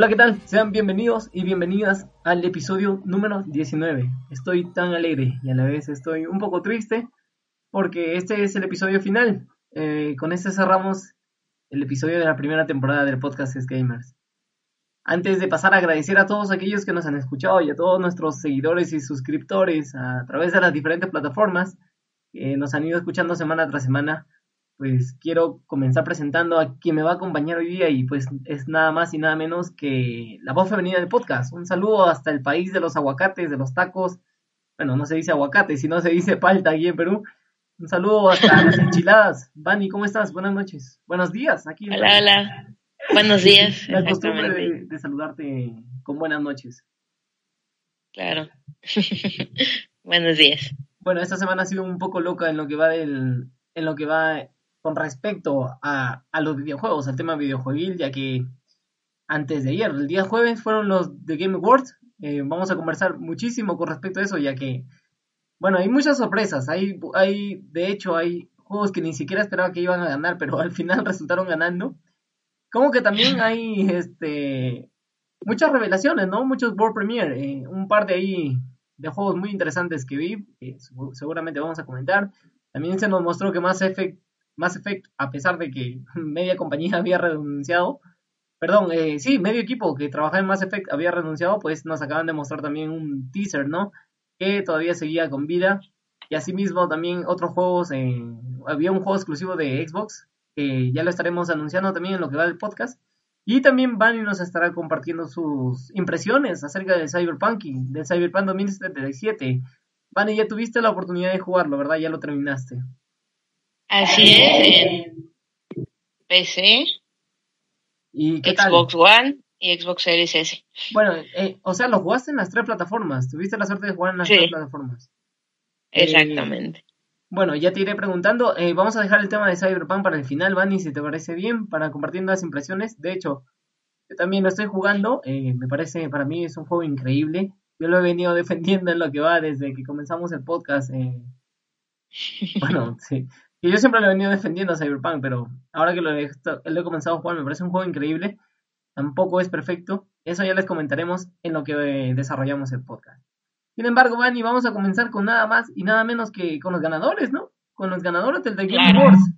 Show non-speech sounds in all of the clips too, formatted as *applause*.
Hola, ¿qué tal? Sean bienvenidos y bienvenidas al episodio número 19. Estoy tan alegre y a la vez estoy un poco triste porque este es el episodio final. Eh, con este cerramos el episodio de la primera temporada del podcast Es Gamers. Antes de pasar a agradecer a todos aquellos que nos han escuchado y a todos nuestros seguidores y suscriptores a través de las diferentes plataformas que nos han ido escuchando semana tras semana, pues quiero comenzar presentando a quien me va a acompañar hoy día y pues es nada más y nada menos que la voz femenina del podcast. Un saludo hasta el país de los aguacates, de los tacos. Bueno, no se dice aguacate, sino se dice palta aquí en Perú. Un saludo hasta las enchiladas. Vani, ¿cómo estás? Buenas noches. Buenos días. Aquí hola, hola. Buenos días. *laughs* La costumbre de, de saludarte con buenas noches. Claro. *laughs* Buenos días. Bueno, esta semana ha sido un poco loca en lo que va del, en lo que va con respecto a, a los videojuegos, al tema videojueguil, ya que antes de ayer, el día jueves, fueron los de Game Awards. Eh, vamos a conversar muchísimo con respecto a eso, ya que, bueno, hay muchas sorpresas. Hay, hay, de hecho, hay juegos que ni siquiera esperaba que iban a ganar, pero al final *laughs* resultaron ganando. Como que también hay, este, muchas revelaciones, ¿no? Muchos World Premiere, eh, un par de ahí de juegos muy interesantes que vi, que seguramente vamos a comentar. También se nos mostró que Mass Effect Mass Effect, a pesar de que *laughs* media compañía *laughs* había renunciado, perdón, eh, sí, medio equipo que trabajaba en Mass Effect había renunciado, pues nos acaban de mostrar también un teaser, ¿no? Que todavía seguía con vida. Y asimismo también otros juegos, eh, había un juego exclusivo de Xbox, que ya lo estaremos anunciando también en lo que va del podcast. Y también Bunny nos estará compartiendo sus impresiones acerca del Cyberpunk, del Cyberpunk 2077. Bunny, ya tuviste la oportunidad de jugarlo, ¿verdad? Ya lo terminaste. Así es, en PC, ¿Y qué Xbox One y Xbox Series S. Bueno, eh, o sea, lo jugaste en las tres plataformas. Tuviste la suerte de jugar en las Sí. tres plataformas. Exactamente. Bueno, ya te iré preguntando. eh, vamos a dejar el tema de Cyberpunk para el final, Vani, si te parece bien, para compartir las impresiones. De hecho, yo también lo estoy jugando. eh, me parece, para mí es un juego increíble. Yo lo he venido *laughs* defendiendo en lo que va desde que comenzamos el podcast. eh, *laughs* bueno, sí. Y yo siempre lo he venido defendiendo a Cyberpunk, pero ahora que lo he, lo he comenzado a jugar, me parece un juego increíble. Tampoco es perfecto. Eso ya les comentaremos en lo que eh, desarrollamos el podcast. Sin embargo, Vani, vamos a comenzar con nada más y nada menos que con los ganadores, ¿no? Con los ganadores del The Game Claro. Awards.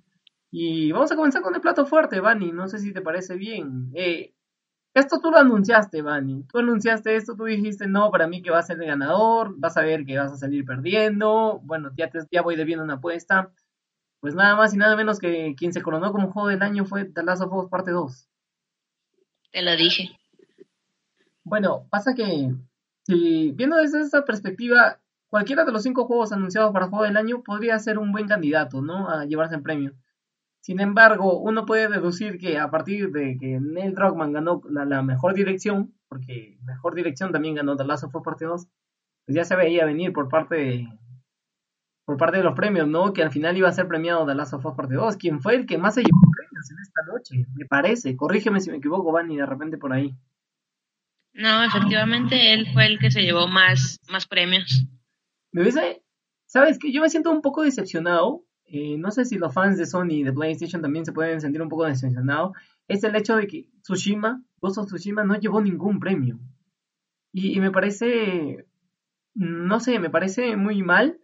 Y vamos a comenzar con el plato fuerte, Vani. No sé si te parece bien. Eh, esto tú lo anunciaste, Vani. Tú anunciaste esto, tú dijiste, no, para mí que va a ser el ganador, vas a ver que vas a salir perdiendo. Bueno, ya, te, ya voy debiendo una apuesta. Pues nada más y nada menos que quien se coronó como juego del año fue The Last of Us Parte 2. Te lo dije. Bueno, pasa que, si viendo desde esta perspectiva, cualquiera de los cinco juegos anunciados para juego del año podría ser un buen candidato, ¿no? A llevarse el premio. Sin embargo, uno puede deducir que a partir de que Neil Druckmann ganó la, la mejor dirección, porque mejor dirección también ganó The Last of Us Parte 2, pues ya se veía venir por parte de, por parte de los premios, ¿no? Que al final iba a ser premiado The Last of Us Parte 2, quien fue el que más se llevó premios en esta noche, me parece. Corrígeme si me equivoco, Vani, de repente por ahí. No, efectivamente, él fue el que se llevó más, más premios. Me hubiese, ¿sabes qué? Yo me siento un poco decepcionado. eh, no sé si los fans de Sony y de PlayStation también se pueden sentir un poco decepcionados. Es el hecho de que Tsushima, Ghost of Tsushima, no llevó ningún premio. Y, y me parece no sé, me parece muy mal.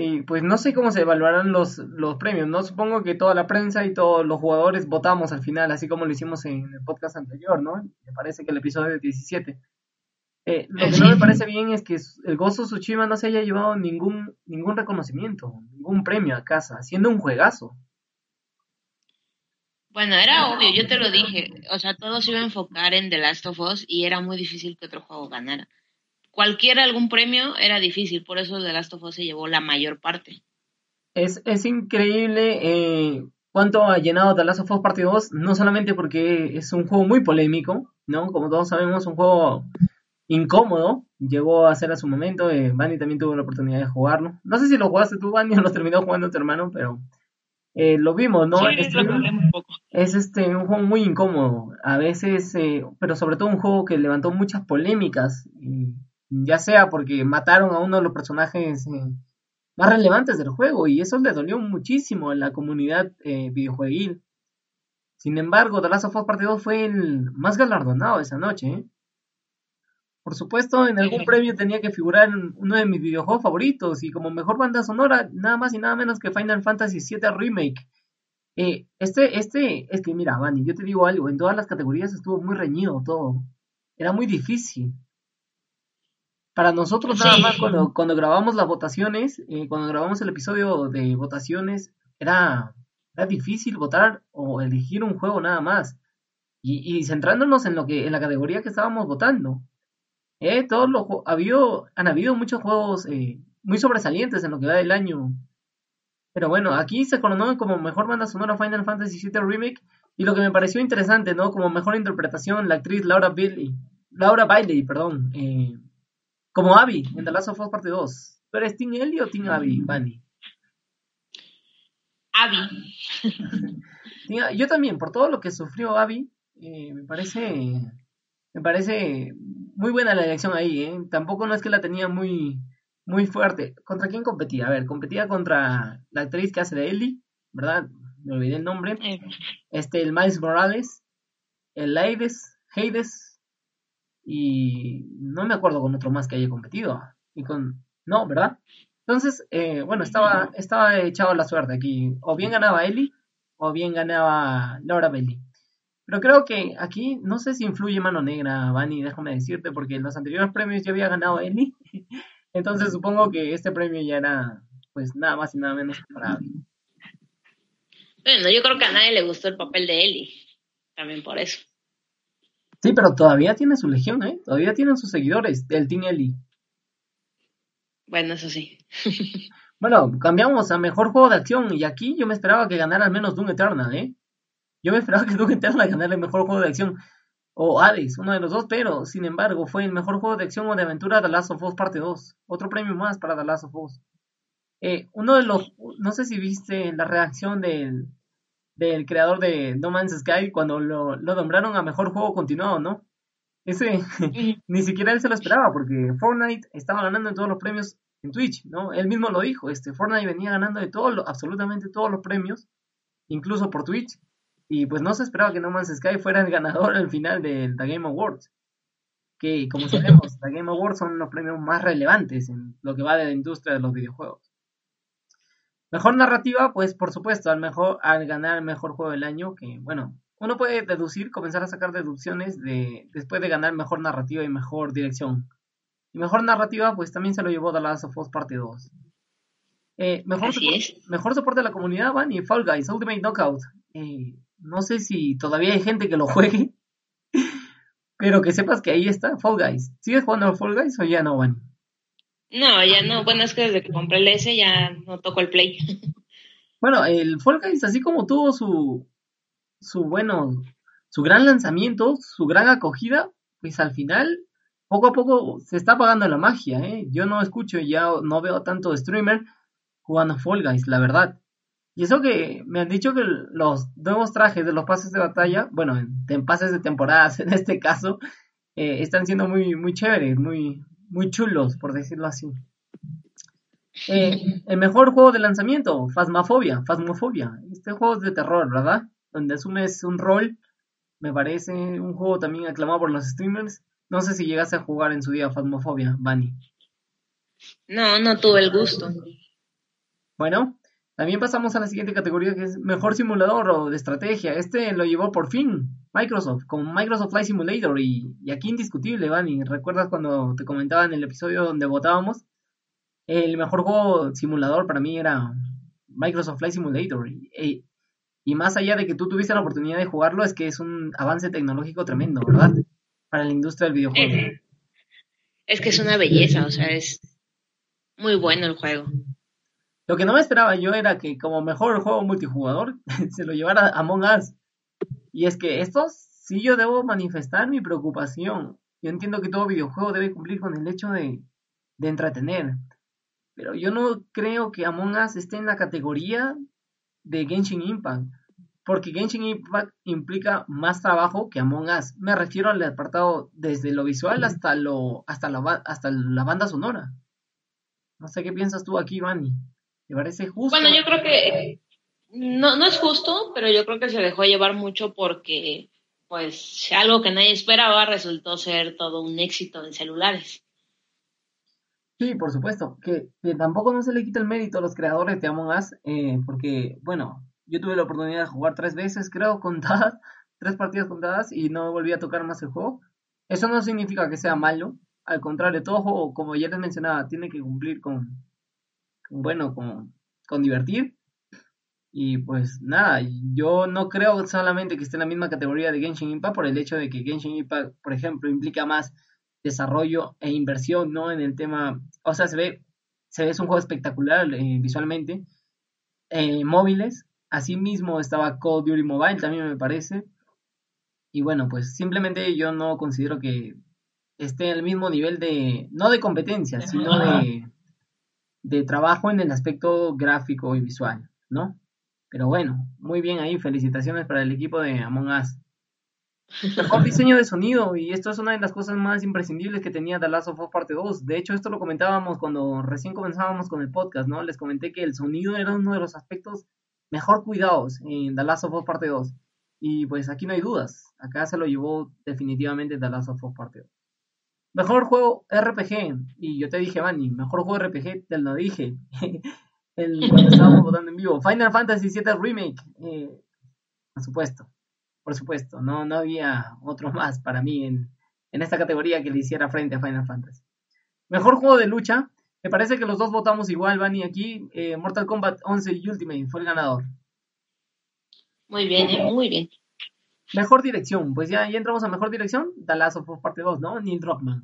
Y pues no sé cómo se evaluarán los, los premios, ¿no? Supongo que toda la prensa y todos los jugadores votamos al final, así como lo hicimos en el podcast anterior, ¿no? Me parece que el episodio de 17. Eh, lo que no me parece bien es que el Gozo Tsushima no se haya llevado ningún, ningún reconocimiento, ningún premio a casa, siendo un juegazo. Bueno, era obvio, yo te lo dije. O sea, todo se iba a enfocar en The Last of Us y era muy difícil que otro juego ganara. Cualquier algún premio era difícil, por eso The Last of Us se llevó la mayor parte. Es, es increíble eh, cuánto ha llenado The Last of Us Parte 2, no solamente porque es un juego muy polémico, ¿no? Como todos sabemos, un juego incómodo, llegó a ser a su momento, eh, también tuvo la oportunidad de jugarlo. No sé si lo jugaste tú, Bani, *laughs* o lo terminó jugando tu hermano, pero eh, lo vimos, ¿no? Sí, este, un poco. Es este, un juego muy incómodo, a veces, eh, pero sobre todo un juego que levantó muchas polémicas, ya sea porque mataron a uno de los personajes eh, más relevantes del juego, y eso le dolió muchísimo a la comunidad eh, videojueguil. Sin embargo, The Last of Us Part 2 fue el más galardonado esa noche, Por supuesto, en algún premio tenía que figurar uno de mis videojuegos favoritos y como mejor banda sonora, nada más y nada menos que Final Fantasy VII Remake. Eh, este, este, es que mira, Vani, yo te digo algo, en todas las categorías estuvo muy reñido todo. Era muy difícil. Para nosotros nada más cuando, cuando grabamos las votaciones, eh, cuando grabamos el episodio de votaciones, era, era difícil votar o elegir un juego nada más. Y, y centrándonos en lo que, en la categoría que estábamos votando. Eh, todos los habido, han habido muchos juegos eh, muy sobresalientes en lo que va del año. Pero bueno, aquí se coronó como mejor banda sonora Final Fantasy VII Remake. Y lo que me pareció interesante, ¿no? Como mejor interpretación, la actriz Laura Bailey, Laura Bailey, perdón, eh, como Abby en The Last of Us Parte 2. ¿Tú eres Team Ellie o Team Abby, Bunny? Abby. *laughs* Yo también, por todo lo que sufrió Abby, eh, me parece me parece muy buena la elección ahí, ¿eh? Tampoco no es que la tenía muy, muy fuerte. ¿Contra quién competía? A ver, competía contra la actriz que hace de Ellie, ¿verdad? Me olvidé el nombre. Eh. Este, el Miles Morales, el Aides, Heides, y no me acuerdo con otro más que haya competido. Y con. No, ¿verdad? Entonces, eh, bueno, estaba, estaba echado la suerte aquí. O bien ganaba Ellie, o bien ganaba Laura Belli. Pero creo que aquí no sé si influye mano negra, Vani, déjame decirte, porque en los anteriores premios ya había ganado Ellie. *laughs* Entonces supongo que este premio ya era, pues, nada más y nada menos para. Bueno, yo creo que a nadie le gustó el papel de Ellie. También por eso. Sí, pero todavía tiene su legión, ¿eh? Todavía tienen sus seguidores del Team Ellie. Bueno, eso sí. *laughs* bueno, cambiamos a mejor juego de acción y aquí yo me esperaba que ganara al menos Doom Eternal, ¿eh? Yo me esperaba que Doom Eternal ganara el mejor juego de acción o Hades, uno de los dos, pero sin embargo fue el mejor juego de acción o de aventura The Last of Us Parte 2. Otro premio más para The Last of Us. Eh, uno de los, no sé si viste la reacción del, del creador de No Man's Sky cuando lo, nombraron a mejor juego continuado, ¿no? Ese *laughs* ni siquiera él se lo esperaba porque Fortnite estaba ganando en todos los premios en Twitch, ¿no? Él mismo lo dijo, este Fortnite venía ganando de todo, absolutamente todos los premios, incluso por Twitch, y pues no se esperaba que No Man's Sky fuera el ganador al final de The Game Awards. Que como sabemos, The Game Awards son los premios más relevantes en lo que va de la industria de los videojuegos. Mejor narrativa, pues por supuesto, al mejor, al ganar el mejor juego del año, que bueno, uno puede deducir, comenzar a sacar deducciones de después de ganar mejor narrativa y mejor dirección. Y mejor narrativa, pues también se lo llevó The Last of Us Parte 2. Eh, mejor, mejor soporte de la comunidad, van y Fall Guys, Ultimate Knockout. Eh, no sé si todavía hay gente que lo juegue, *laughs* pero que sepas que ahí está Fall Guys. ¿Sigues jugando Fall Guys o ya no, van? No, ya no. Bueno, es que desde que compré el S ya no toco el Play. *laughs* Bueno, el Fall Guys, así como tuvo su, su, bueno, su gran lanzamiento, su gran acogida, pues al final, poco a poco se está apagando la magia, ¿eh? Yo no escucho, ya no veo tanto streamer jugando Fall Guys, la verdad. Y eso que me han dicho que los nuevos trajes de los pases de batalla, bueno, en, pases de temporadas *laughs* en este caso, eh, están siendo muy, muy chéveres, muy, muy chulos, por decirlo así. Eh, el mejor juego de lanzamiento, Phasmophobia, Phasmophobia. Este juego es de terror, ¿verdad? Donde asumes un rol. Me parece un juego también aclamado por los streamers. No sé si llegaste a jugar en su día Phasmophobia, Bunny. No, no tuve el gusto. Bueno, también pasamos a la siguiente categoría que es mejor simulador o de estrategia. Este lo llevó por fin Microsoft con Microsoft Flight Simulator y, aquí indiscutible, Vani. ¿Recuerdas cuando te comentaba en el episodio donde votábamos? El mejor juego simulador para mí era Microsoft Flight Simulator. Y, y más allá de que tú tuviste la oportunidad de jugarlo, es que es un avance tecnológico tremendo, ¿verdad? Para la industria del videojuego. Eh, es que es una belleza, o sea, es muy bueno el juego. Lo que no me esperaba yo era que como mejor juego multijugador *laughs* se lo llevara Among Us. Y es que esto sí yo debo manifestar mi preocupación. Yo entiendo que todo videojuego debe cumplir con el hecho de, de entretener. Pero yo no creo que Among Us esté en la categoría de Genshin Impact. Porque Genshin Impact implica más trabajo que Among Us. Me refiero al apartado desde lo visual hasta, lo, hasta, la, hasta la banda sonora. No sé qué piensas tú aquí, Vani. ¿Te parece justo? Bueno, yo creo que no, no es justo, pero yo creo que se dejó llevar mucho porque, pues, algo que nadie esperaba resultó ser todo un éxito en celulares. Sí, por supuesto, que, tampoco no se le quita el mérito a los creadores de Among Us, eh, porque, bueno, yo tuve la oportunidad de jugar tres veces, creo, *laughs* contadas, tres partidas contadas, y no volví a tocar más el juego. Eso no significa que sea malo, al contrario, todo juego, como ya les mencionaba, tiene que cumplir con, bueno, con, con divertir. Y pues nada, yo no creo solamente que esté en la misma categoría de Genshin Impact por el hecho de que Genshin Impact, por ejemplo, implica más desarrollo e inversión, ¿no? En el tema, o sea, se ve, se ve es un juego espectacular eh, visualmente. Eh, móviles, asimismo estaba Call of Duty Mobile, también me parece. Y bueno, pues simplemente yo no considero que esté en el mismo nivel de, no de competencia, sino de, de trabajo en el aspecto gráfico y visual, ¿no? Pero bueno, muy bien ahí, felicitaciones para el equipo de Among Us. Mejor *laughs* diseño de sonido, y esto es una de las cosas más imprescindibles que tenía The Last of Us Parte 2. De hecho, esto lo comentábamos cuando recién comenzábamos con el podcast, ¿no? Les comenté que el sonido era uno de los aspectos mejor cuidados en The Last of Us Parte 2. Y pues aquí no hay dudas, acá se lo llevó definitivamente The Last of Us Parte 2. Mejor juego RPG. Y yo te dije, Vani, mejor juego RPG, te lo dije. *laughs* el, cuando estábamos votando en vivo. Final Fantasy VII Remake. Eh, por supuesto. Por supuesto. No, no había otro más para mí en, en esta categoría que le hiciera frente a Final Fantasy. Mejor juego de lucha. Me parece que los dos votamos igual, Vani, aquí. Eh, Mortal Kombat 11 y Ultimate fue el ganador. Muy bien, eh, muy bien. Mejor dirección, pues ya, ya entramos a mejor dirección. Of Us parte 2, ¿no? Neil Druckmann.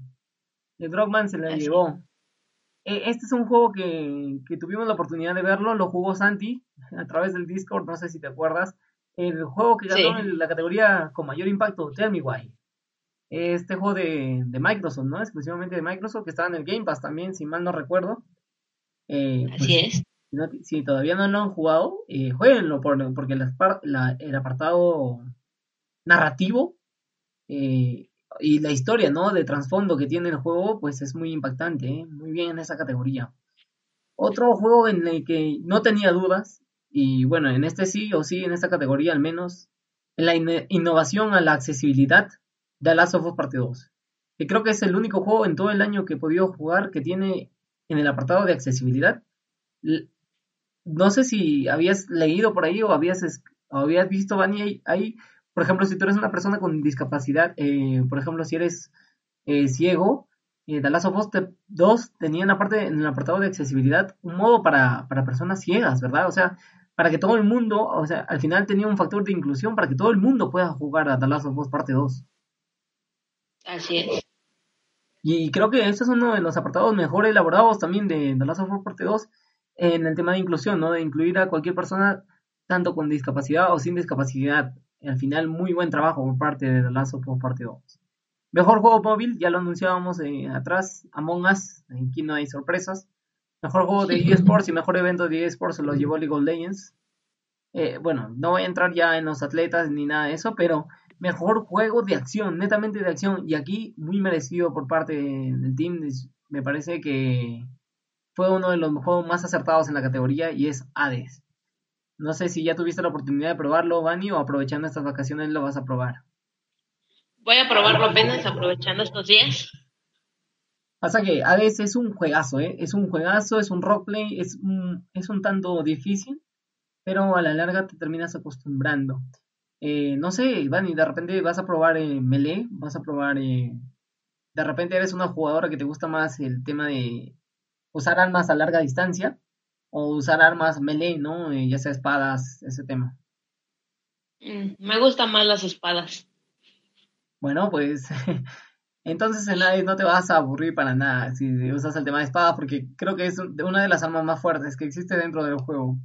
Neil Druckmann se le llevó. E, este es un juego que, que, tuvimos la oportunidad de verlo, lo jugó Santi *laughs* a través del Discord, no sé si te acuerdas. El juego que ganó en la categoría con mayor impacto, Tell Me Why. Este juego de, de, Microsoft, ¿no? Exclusivamente de Microsoft, que estaba en el Game Pass también, si mal no recuerdo. Eh, Así pues, es. Si, todavía no lo han jugado, eh, jueguenlo, porque la, el apartado narrativo eh, y la historia, ¿no? De trasfondo que tiene el juego, pues es muy impactante, ¿eh? muy bien en esa categoría. Otro juego en el que no tenía dudas, y bueno, en este sí o sí, en esta categoría al menos, en la innovación a la accesibilidad de Last of Us Parte 2. Que creo que es el único juego en todo el año que he podido jugar que tiene en el apartado de accesibilidad. No sé si habías leído por ahí o habías, o habías visto, Vani, ahí por ejemplo, si tú eres una persona con discapacidad, eh, por ejemplo, si eres eh, ciego, eh, The Last of Us 2 tenían aparte en el apartado de accesibilidad un modo para, para personas ciegas, ¿verdad? O sea, para que todo el mundo, o sea, al final tenía un factor de inclusión para que todo el mundo pueda jugar a The Last of Us parte 2. Así es. Y creo que este es uno de los apartados mejor elaborados también de The Last of Us parte 2 en el tema de inclusión, ¿no? De incluir a cualquier persona tanto con discapacidad o sin discapacidad al final muy buen trabajo por parte de The Last of Us Parte 2. Mejor juego móvil, ya lo anunciábamos eh, atrás, Among Us, aquí no hay sorpresas. Mejor juego de eSports y mejor evento de eSports se lo llevó League of Legends. Eh, bueno, no voy a entrar ya en los atletas ni nada de eso, pero mejor juego de acción, netamente de acción. Y aquí muy merecido por parte del team. Me parece que fue uno de los juegos más acertados en la categoría y es Hades. No sé si ya tuviste la oportunidad de probarlo, Vani, o aprovechando estas vacaciones lo vas a probar. Voy a probarlo apenas aprovechando estos días. Pasa que Hades es un juegazo, ¿eh? Es un juegazo, es un roleplay, es un, es un tanto difícil, pero a la larga te terminas acostumbrando. Eh, no sé, y de repente vas a probar eh, Melee, vas a probar... Eh, de repente eres una jugadora que te gusta más el tema de usar armas a larga distancia o usar armas melee, ¿no? ya sea espadas, ese tema. Mm, me gustan más las espadas. Bueno, pues *laughs* entonces en Hades no te vas a aburrir para nada si usas el tema de espada, porque creo que es una de las armas más fuertes que existe dentro del juego.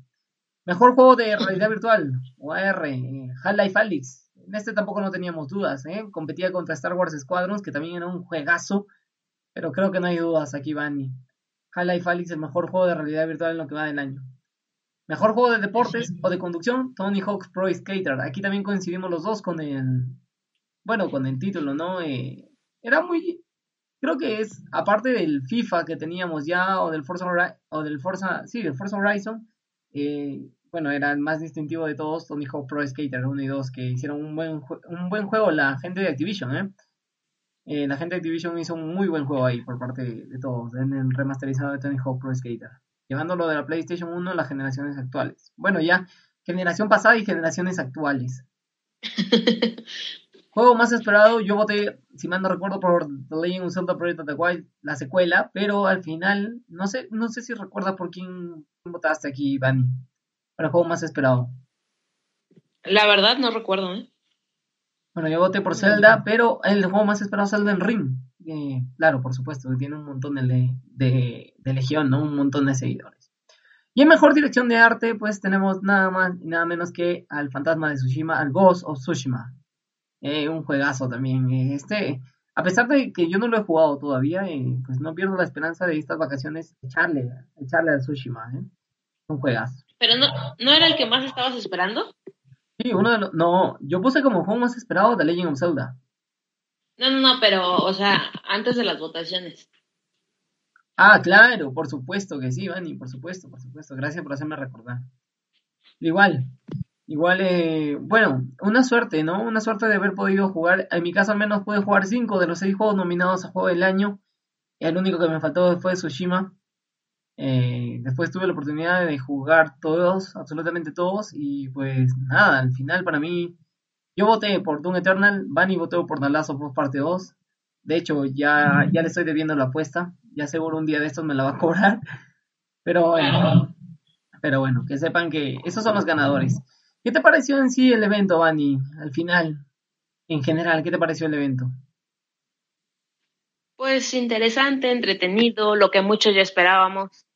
Mejor juego de realidad virtual, o AR, eh, Half-Life Alyx. En este tampoco no teníamos dudas, ¿eh? Competía contra Star Wars Squadrons, que también era un juegazo, pero creo que no hay dudas aquí, Bani. Half-Life Alyx, el mejor juego de realidad virtual en lo que va del año. Mejor juego de deportes o de conducción, Tony Hawk's Pro Skater. Aquí también coincidimos los dos con el, bueno, con el título, ¿no? Eh, era muy, creo que es, aparte del FIFA que teníamos ya, o del Forza, o del Forza, sí, del Forza Horizon, eh, bueno, era el más distintivo de todos, Tony Hawk Pro Skater 1 y 2, que hicieron un buen, un buen juego la gente de Activision, ¿eh? ¿Eh? La gente de Activision hizo un muy buen juego ahí por parte de, todos, en el remasterizado de Tony Hawk Pro Skater, llevándolo de la PlayStation 1 a las generaciones actuales. Bueno, ya generación pasada y generaciones actuales. *laughs* Juego más esperado, yo voté, si mal no recuerdo, por The Legend of Zelda Breath of the Wild, la secuela, pero al final, no sé, no sé si recuerdas por quién votaste aquí, Bani, para el juego más esperado. La verdad no recuerdo, ¿eh? Bueno, yo voté por Zelda, pero el juego más esperado es Zelda en Ring. Eh, claro, por supuesto, tiene un montón de, de, de, legión, ¿no? Un montón de seguidores. Y en mejor dirección de arte, pues tenemos nada más y nada menos que al fantasma de Tsushima, al Ghost of Tsushima. Eh, un juegazo también. Eh, este, a pesar de que yo no lo he jugado todavía, eh, pues no pierdo la esperanza de estas vacaciones echarle, echarle al Tsushima, ¿eh? Un juegazo. ¿Pero no, no era el que más estabas esperando? Sí, uno de los... No, yo puse como juego más esperado The Legend of Zelda. No, no, no, pero, o sea, antes de las votaciones. Ah, claro, por supuesto que sí, Vani, por supuesto, por supuesto. Gracias por hacerme recordar. Igual, Igual, eh, bueno, una suerte, ¿no? Una suerte de haber podido jugar. En mi caso, al menos pude jugar cinco de los seis juegos nominados a Juego del Año. El único que me faltó fue Tsushima. Después tuve la oportunidad de jugar todos, absolutamente todos. Y pues nada, al final para mí. Yo voté por Doom Eternal. Bunny votó por The Last of Us Parte 2. De hecho, ya, ya le estoy debiendo la apuesta. Ya seguro un día de estos me la va a cobrar. *laughs* Pero bueno. Pero bueno, que sepan que esos son los ganadores. ¿Qué te pareció en sí el evento, Vani? Al final, en general, ¿qué te pareció el evento? Pues interesante, entretenido, lo que muchos ya esperábamos.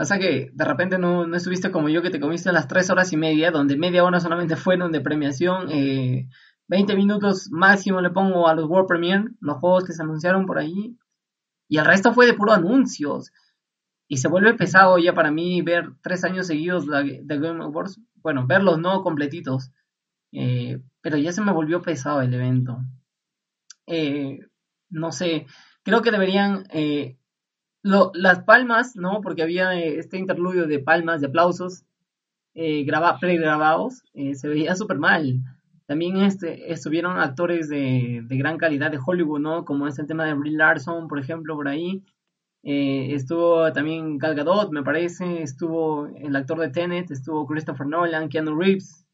Pasa que de repente no, no, estuviste como yo que te comiste las tres horas y media, donde media hora solamente fueron de premiación, eh, 20 minutos máximo le pongo a los World Premiere, los juegos que se anunciaron por ahí, y el resto fue de puro anuncios. Y se vuelve pesado ya para mí ver tres años seguidos de, Game Awards bueno, verlos no completitos, eh, pero ya se me volvió pesado el evento. Eh, no sé, creo que deberían, eh, las palmas, ¿no? Porque había este interludio de palmas, de aplausos, graba, pregrabados, se veía súper mal. También este, estuvieron actores de, de, gran calidad de Hollywood, ¿no? Como es el tema de Brie Larson, por ejemplo, por ahí. Eh, estuvo también Gal Gadot, me parece, estuvo el actor de Tenet, estuvo Christopher Nolan, Keanu Reeves,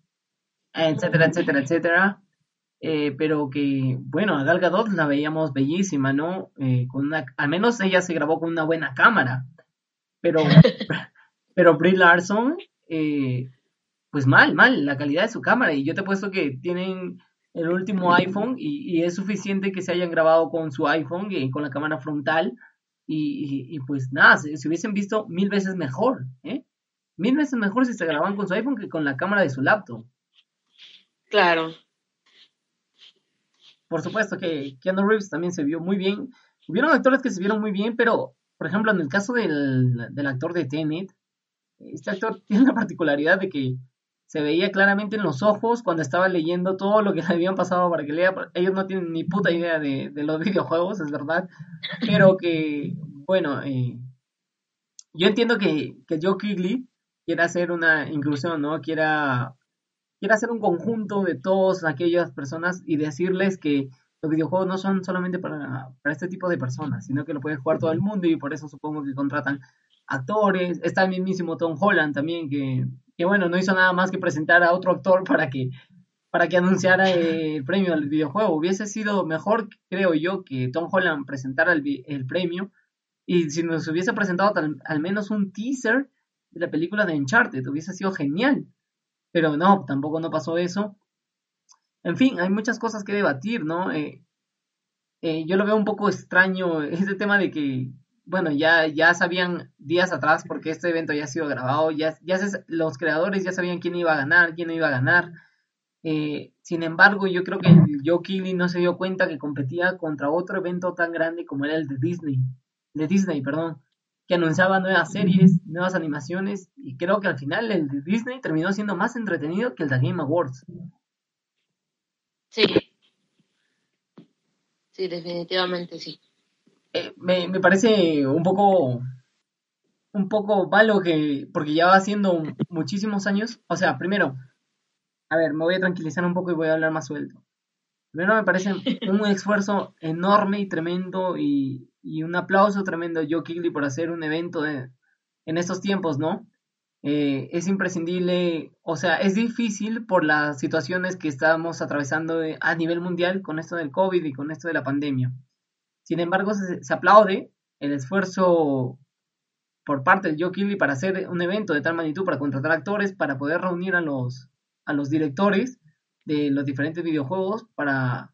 etcétera, etcétera, etcétera. Eh, pero que, bueno, a Gal Gadot la veíamos bellísima, ¿no? Eh, con una, al menos ella se grabó con una buena cámara. Pero, *laughs* pero Brie Larson, pues mal, mal, la calidad de su cámara. Y yo te he puesto que tienen el último iPhone y, y es suficiente que se hayan grabado con su iPhone y con la cámara frontal y, pues nada, se, hubiesen visto mil veces mejor, ¿eh? Mil veces mejor si se grababan con su iPhone que con la cámara de su laptop. Claro. Por supuesto que Keanu Reeves también se vio muy bien. Hubieron actores que se vieron muy bien, pero, por ejemplo, en el caso del, del actor de Tenet, este actor *laughs* tiene la particularidad de que se veía claramente en los ojos cuando estaba leyendo todo lo que le habían pasado para que lea. Ellos no tienen ni puta idea de, los *laughs* videojuegos, es verdad. Pero que, bueno, eh, yo entiendo que, que Joe Kigley quiera hacer una inclusión, ¿no? Quiera, quiera hacer un conjunto de todas aquellas personas y decirles que los videojuegos no son solamente para, para este tipo de personas, sino que lo puede jugar todo el mundo y por eso supongo que contratan actores. Está el mismísimo Tom Holland también, que, que bueno, no hizo nada más que presentar a otro actor para que para que anunciara *laughs* el premio al videojuego. Hubiese sido mejor, creo yo, que Tom Holland presentara el, el premio y si nos hubiese presentado al menos un teaser de la película de Uncharted, hubiese sido genial. Pero no, tampoco no pasó eso. En fin, hay muchas cosas que debatir, ¿no? Eh, eh, yo lo veo un poco extraño *laughs* ese tema de que, bueno, ya, ya sabían días atrás porque este evento ya ha sido grabado, ya, ya los creadores ya sabían quién iba a ganar, quién no iba a ganar. Eh, sin embargo, yo creo que Joe Keighley no se dio cuenta que competía contra otro evento tan grande como era el de Disney, de Disney, perdón, que anunciaba nuevas series, nuevas animaciones, y creo que al final el de Disney terminó siendo más entretenido que el de Game Awards. Sí. Sí, definitivamente sí. Eh, me, me, parece un poco un poco malo que porque ya va haciendo muchísimos años o sea primero a ver me voy a tranquilizar un poco y voy a hablar más suelto primero me parece un esfuerzo enorme y tremendo y, y un aplauso tremendo a Joe Kigley por hacer un evento en estos tiempos, ¿no? Eh, es imprescindible, o sea, es difícil por las situaciones que estamos atravesando a nivel mundial con esto del COVID y con esto de la pandemia. Sin embargo, se, aplaude el esfuerzo por parte de Joe Kigley para hacer un evento de tal magnitud, para contratar actores, para poder reunir a los, a los directores de los diferentes videojuegos, para,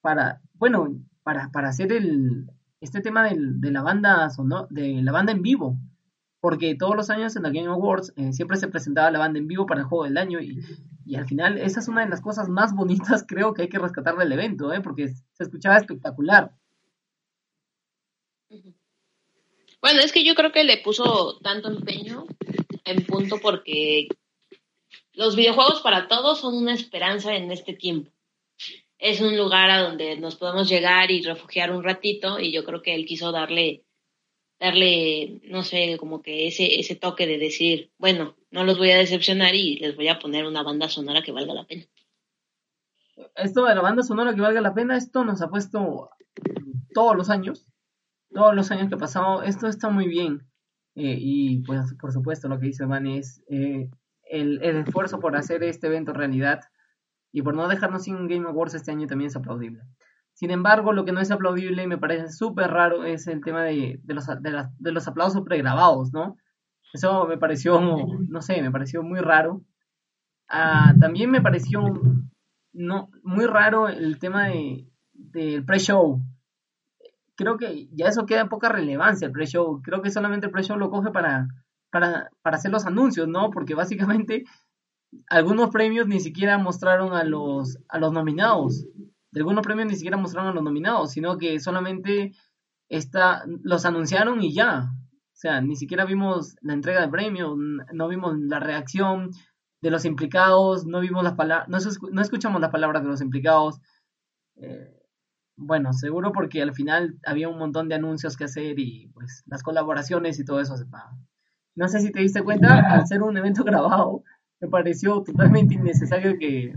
para bueno, para, para hacer el, este tema de la banda de la banda en vivo, porque todos los años en la Game Awards eh, siempre se presentaba la banda en vivo para el juego del año y, al final esa es una de las cosas más bonitas *laughs* creo que hay que rescatar del evento, ¿eh? porque se escuchaba espectacular. Bueno, es que yo creo que le puso tanto empeño en punto porque los videojuegos para todos son una esperanza en este tiempo. Es un lugar a donde nos podemos llegar y refugiar un ratito y yo creo que él quiso darle darle no sé como que ese ese toque de decir bueno no los voy a decepcionar y les voy a poner una banda sonora que valga la pena esto de la banda sonora que valga la pena esto nos ha puesto todos los años todos los años que ha pasado esto está muy bien. Eh, y pues por supuesto lo que dice Van es eh, el, esfuerzo por hacer este evento realidad y por no dejarnos sin Game Awards este año también es aplaudible. Sin embargo, lo que no es aplaudible y me parece súper raro es el tema de, los, de, aplausos pregrabados, ¿no? Eso me pareció, no sé, me pareció muy raro. Ah, también me pareció muy raro el tema de, del pre-show. Creo que ya eso queda poca relevancia el pre-show. Creo que solamente el pre-show lo coge para, para, para hacer los anuncios, ¿no? Porque básicamente algunos premios ni siquiera mostraron a los, a los nominados. De algunos premios ni siquiera mostraron a los nominados, sino que solamente está, los anunciaron y ya. O sea, ni siquiera vimos la entrega de premios, no vimos la reacción de los implicados, no vimos las palabras, no, escuchamos las palabras de los implicados. Eh, bueno, seguro porque al final había un montón de anuncios que hacer y pues las colaboraciones y todo eso se paga. No sé si te diste cuenta, al ser un evento *laughs* grabado, me pareció totalmente innecesario que,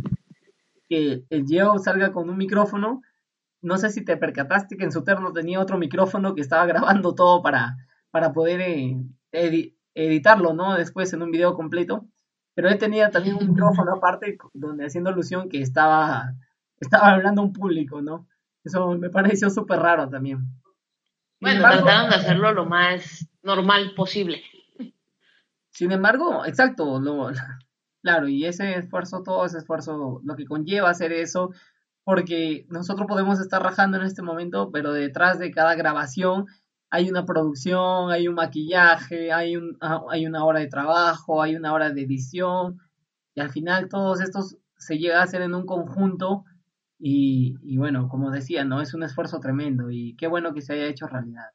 que el Geo salga con un micrófono. No sé si te percataste que en su terno tenía otro micrófono que estaba *laughs* grabando todo para, para poder eh, editarlo, ¿no? Después en un video completo. Pero él tenía también un micrófono aparte donde haciendo alusión que estaba, estaba hablando a un público, ¿no? Eso me pareció súper raro también. Bueno, trataron de hacerlo lo más normal posible. Sin embargo, exacto, lo, Claro, y ese esfuerzo, todo ese esfuerzo, lo que conlleva hacer eso, porque nosotros podemos estar rajando en este momento, pero detrás de cada grabación hay una producción, hay un maquillaje, hay, un, ah, hay una hora de trabajo, hay una hora de edición, y al final todos estos se llega a hacer en un conjunto y, y, bueno, como decía, ¿no? Es un esfuerzo tremendo y qué bueno que se haya hecho realidad.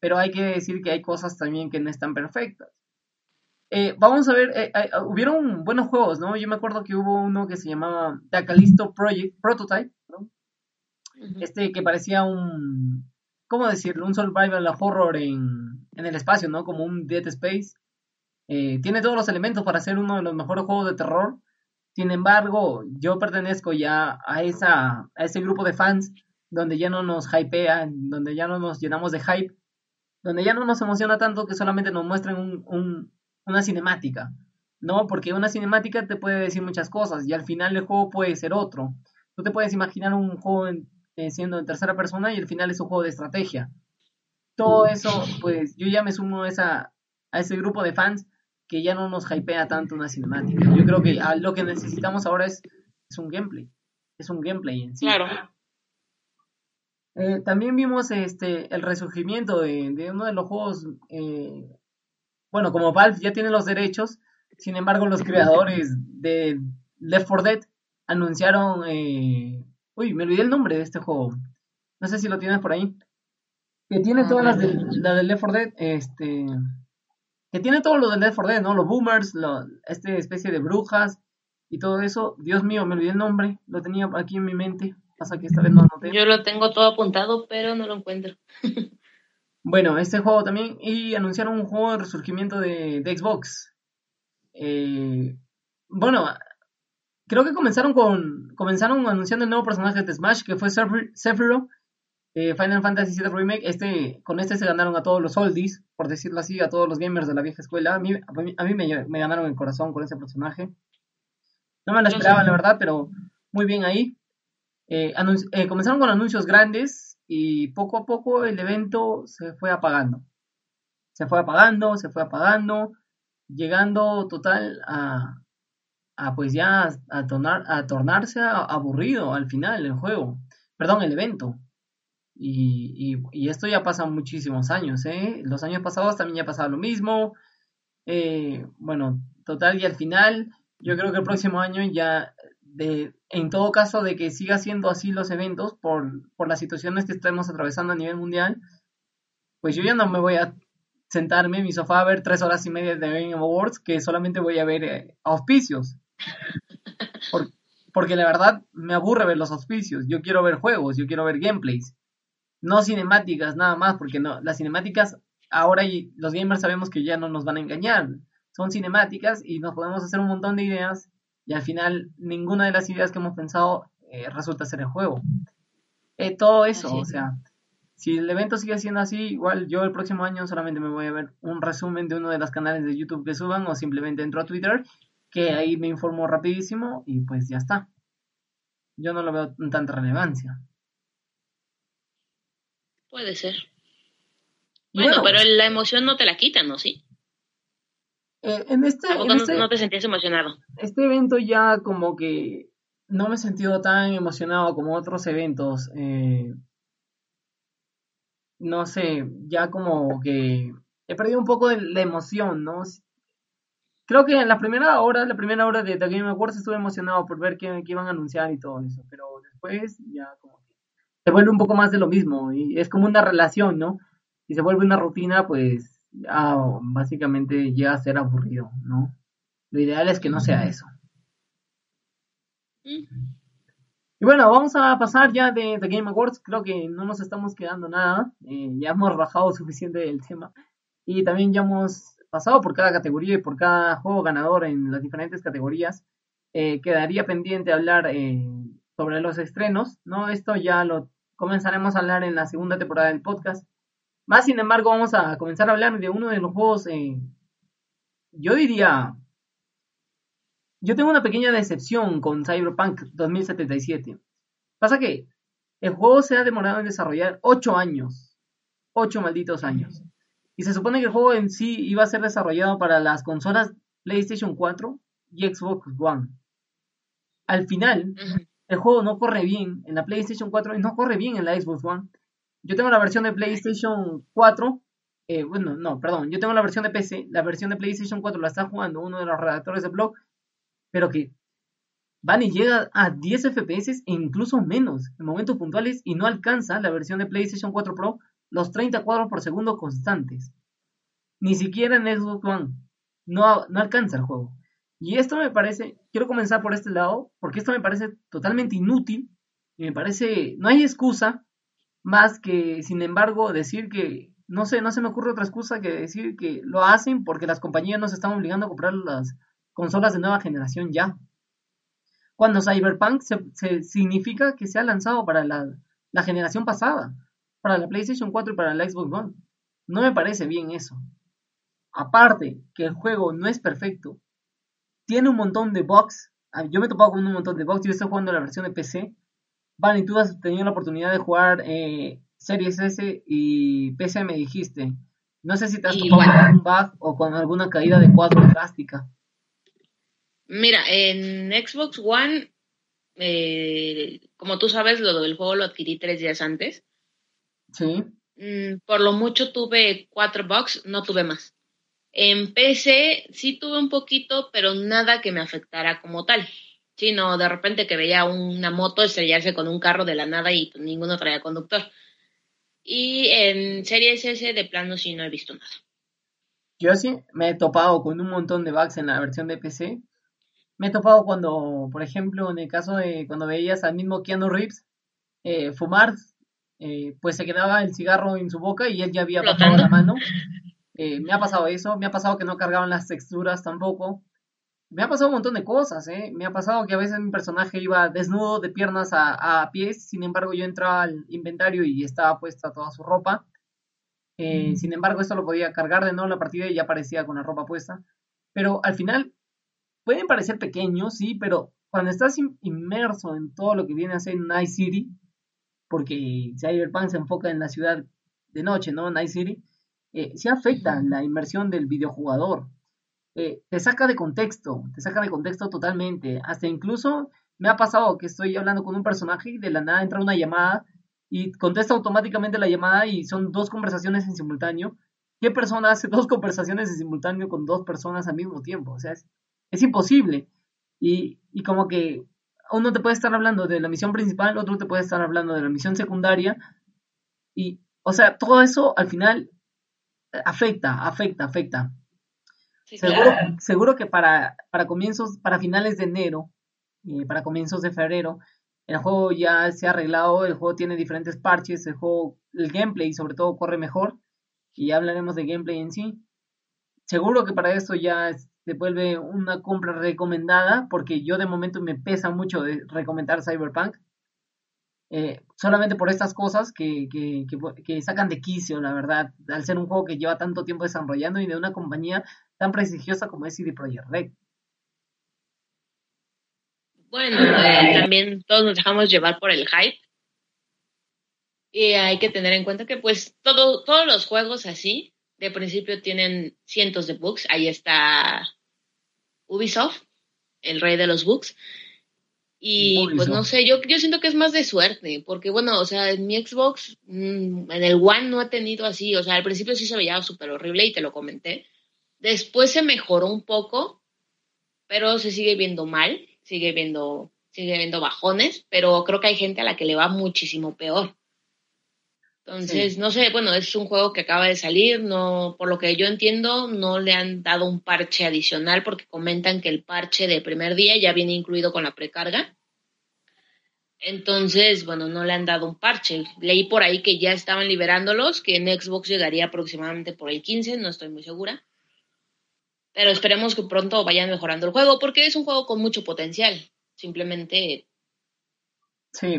Pero hay que decir que hay cosas también que no están perfectas. Eh, vamos a ver, eh, eh, hubieron buenos juegos, ¿no? Yo me acuerdo que hubo uno que se llamaba The Callisto Project, Prototype, ¿no? Este que parecía un, ¿cómo decirlo? Un survival horror en, en el espacio, ¿no? Como un Dead Space. tiene todos los elementos para ser uno de los mejores juegos de terror. Sin embargo, yo pertenezco ya a, esa, a ese grupo de fans donde ya no nos hypean, donde ya no nos llenamos de hype, donde ya no nos emociona tanto que solamente nos muestren un, una cinemática, ¿no? Porque una cinemática te puede decir muchas cosas y al final el juego puede ser otro. Tú te puedes imaginar un juego eh, siendo en tercera persona y al final es un juego de estrategia. Todo eso, pues yo ya me sumo a, esa, a ese grupo de fans que ya no nos hypea tanto una cinemática. Yo creo que lo que necesitamos ahora es, es un gameplay. Es un gameplay en sí. Claro. Eh, también vimos este el resurgimiento de, uno de los juegos. Eh, bueno, como Valve ya tiene los derechos, sin embargo, los creadores de Left 4 Dead anunciaron. Eh, uy, me olvidé el nombre de este juego. No sé si lo tienes por ahí. Que tiene todas las de, la Left 4 Dead. Este. Que tiene todo lo de Left 4 Dead, ¿no? Los boomers, lo, esta especie de brujas y todo eso. Dios mío, me olvidé el nombre. Lo tenía aquí en mi mente. Pasa que esta vez no anoté. Yo lo tengo todo apuntado, pero no lo encuentro. *laughs* bueno, este juego también. Y anunciaron un juego de resurgimiento de, Xbox. Eh, bueno, creo que comenzaron con. Comenzaron anunciando el nuevo personaje de Smash, que fue Sephiroth. Eh, Final Fantasy VII Remake, este, con este se ganaron a todos los oldies, por decirlo así, a todos los gamers de la vieja escuela. A mí, a mí, me, me, ganaron el corazón con ese personaje. No me lo esperaba, la verdad, pero muy bien ahí. Eh, eh, comenzaron con anuncios grandes y poco a poco el evento se fue apagando. Se fue apagando, se fue apagando, llegando total a, a pues ya a, tornar, a tornarse aburrido al final el juego, perdón, el evento. Y, y, esto ya pasa muchísimos años, ¿eh? Los años pasados también ya pasaba lo mismo. Eh, bueno, total y al final, yo creo que el próximo año ya de, en todo caso de que siga siendo así los eventos por, por las situaciones que estamos atravesando a nivel mundial, pues yo ya no me voy a sentarme en mi sofá a ver tres horas y media de Game Awards, que solamente voy a ver eh, auspicios. *laughs* porque la verdad me aburre ver los auspicios. Yo quiero ver juegos, yo quiero ver gameplays. No cinemáticas nada más, porque no, las cinemáticas ahora y los gamers sabemos que ya no nos van a engañar. Son cinemáticas y nos podemos hacer un montón de ideas y al final ninguna de las ideas que hemos pensado eh, resulta ser el juego. Eh, todo eso, o sea, si el evento sigue siendo así, igual yo el próximo año solamente me voy a ver un resumen de uno de los canales de YouTube que suban o simplemente entro a Twitter, que ahí me informo rapidísimo y pues ya está. Yo no lo veo con tanta relevancia. Puede ser. Bueno, pero la emoción no te la quitan, ¿no? Sí. Eh, en este, este no, te sentías emocionado? Este evento ya como que no me he sentido tan emocionado como otros eventos. Eh, no sé, ya como que he perdido un poco de la emoción, ¿no? Creo que en la primera hora, la primera hora de The Game Awards estuve emocionado por ver qué, qué iban a anunciar y todo eso, pero después ya como que se vuelve un poco más de lo mismo y es como una relación, ¿no? Y se vuelve una rutina, pues ah, básicamente llega a ser aburrido, ¿no? Lo ideal es que no sea eso. Y bueno, vamos a pasar ya de The Game Awards. Creo que no nos estamos quedando nada. Eh, ya hemos bajado *laughs* suficiente el tema. Y también ya hemos pasado por cada categoría y por cada juego ganador en las diferentes categorías. Eh, quedaría pendiente hablar eh, sobre los estrenos, ¿no? Esto ya lo comenzaremos a hablar en la segunda temporada del podcast. Más sin embargo, vamos a comenzar a hablar de uno de los juegos, eh, yo diría, yo tengo una pequeña decepción con Cyberpunk 2077. Pasa que el juego se ha demorado en desarrollar 8 años, 8 malditos años. Y se supone que el juego en sí iba a ser desarrollado para las consolas PlayStation 4 y Xbox One. Al final, el juego no corre bien en la PlayStation 4 y no corre bien en la Xbox One. Yo tengo la versión de PlayStation 4. Eh, bueno, no, perdón. Yo tengo la versión de PC. La versión de PlayStation 4 la está jugando uno de los redactores de blog. Pero que van y llega a 10 FPS e incluso menos en momentos puntuales y no alcanza la versión de PlayStation 4 Pro los 30 cuadros por segundo constantes. Ni siquiera en Xbox One. No, no alcanza el juego. Y esto me parece, quiero comenzar por este lado, porque esto me parece totalmente inútil y me parece, no hay excusa más que, sin embargo, decir que, no sé, no se me ocurre otra excusa que decir que lo hacen porque las compañías nos están obligando a comprar las consolas de nueva generación ya. Cuando Cyberpunk se, significa que se ha lanzado para la la generación pasada, para la PlayStation 4 y para la Xbox One. No me parece bien eso. Aparte que el juego no es perfecto, tiene un montón de bugs. Ah, yo me he topado con un montón de bugs. Yo estoy jugando la versión de PC. Vale, tú has tenido la oportunidad de jugar eh, Series S y PC, me dijiste. No sé si te has topado con un bug o con alguna caída de cuadro drástica. Mira, en Xbox One, eh, como tú sabes, lo del juego lo adquirí tres días antes. Sí. Mm, por lo mucho tuve cuatro bugs, no tuve más. En PC sí tuve un poquito, pero nada que me afectara como tal. Sino de repente que veía una moto estrellarse con un carro de la nada y pues, ninguno traía conductor. Y en Series S de plano sí no he visto nada. Yo sí me he topado con un montón de bugs en la versión de PC. Me he topado cuando, por ejemplo, en el caso de cuando veías al mismo Keanu Reeves eh, fumar, eh, pues se quedaba el cigarro en su boca y él ya había botado la mano. Eh, me ha pasado eso, me ha pasado que no cargaban las texturas tampoco. Me ha pasado un montón de cosas, ¿eh? Me ha pasado que a veces mi personaje iba desnudo de piernas a, pies, sin embargo yo entraba al inventario y estaba puesta toda su ropa. Eh, sin embargo, esto lo podía cargar de nuevo en la partida y ya aparecía con la ropa puesta. Pero al final, pueden parecer pequeños, sí, pero cuando estás inmerso en todo lo que viene a ser Night City, porque Cyberpunk se enfoca en la ciudad de noche, ¿no? Night City, eh, sí afecta la inmersión del videojugador. Eh, te saca de contexto, te saca de contexto totalmente. Hasta incluso me ha pasado que estoy hablando con un personaje y de la nada entra una llamada y contesta automáticamente la llamada y son dos conversaciones en simultáneo. ¿Qué persona hace dos conversaciones en simultáneo con dos personas al mismo tiempo? O sea, es, imposible. Y, y como que uno te puede estar hablando de la misión principal, otro te puede estar hablando de la misión secundaria. Y, o sea, todo eso al final afecta, afecta, afecta seguro, seguro que para, para comienzos, para finales de enero, y para comienzos de febrero, el juego ya se ha arreglado, el juego tiene diferentes parches, el juego, el gameplay sobre todo corre mejor, y ya hablaremos de gameplay en sí. Seguro que para esto ya se vuelve una compra recomendada, porque yo de momento me pesa mucho de recomendar Cyberpunk. Eh, solamente por estas cosas que, que, que, sacan de quicio, la verdad, al ser un juego que lleva tanto tiempo desarrollando y de una compañía tan prestigiosa como es CD Projekt Red. Bueno, eh, también todos nos dejamos llevar por el hype. Y hay que tener en cuenta que pues todo, todos los juegos así, de principio tienen cientos de bugs. Ahí está Ubisoft, el rey de los bugs. Y pues no sé, yo, yo siento que es más de suerte, porque bueno, o sea, en mi Xbox, mm, en el One no ha tenido así, o sea, al principio sí se veía súper horrible y te lo comenté. Después se mejoró un poco, pero se sigue viendo mal, sigue viendo, sigue viendo bajones, pero creo que hay gente a la que le va muchísimo peor. Entonces, no sé, bueno, es un juego que acaba de salir, no, por lo que yo entiendo, no le han dado un parche adicional porque comentan que el parche de primer día ya viene incluido con la precarga. Entonces, bueno, no le han dado un parche. Leí por ahí que ya estaban liberándolos, que en Xbox llegaría aproximadamente por el 15, no estoy muy segura. Pero esperemos que pronto vayan mejorando el juego porque es un juego con mucho potencial, simplemente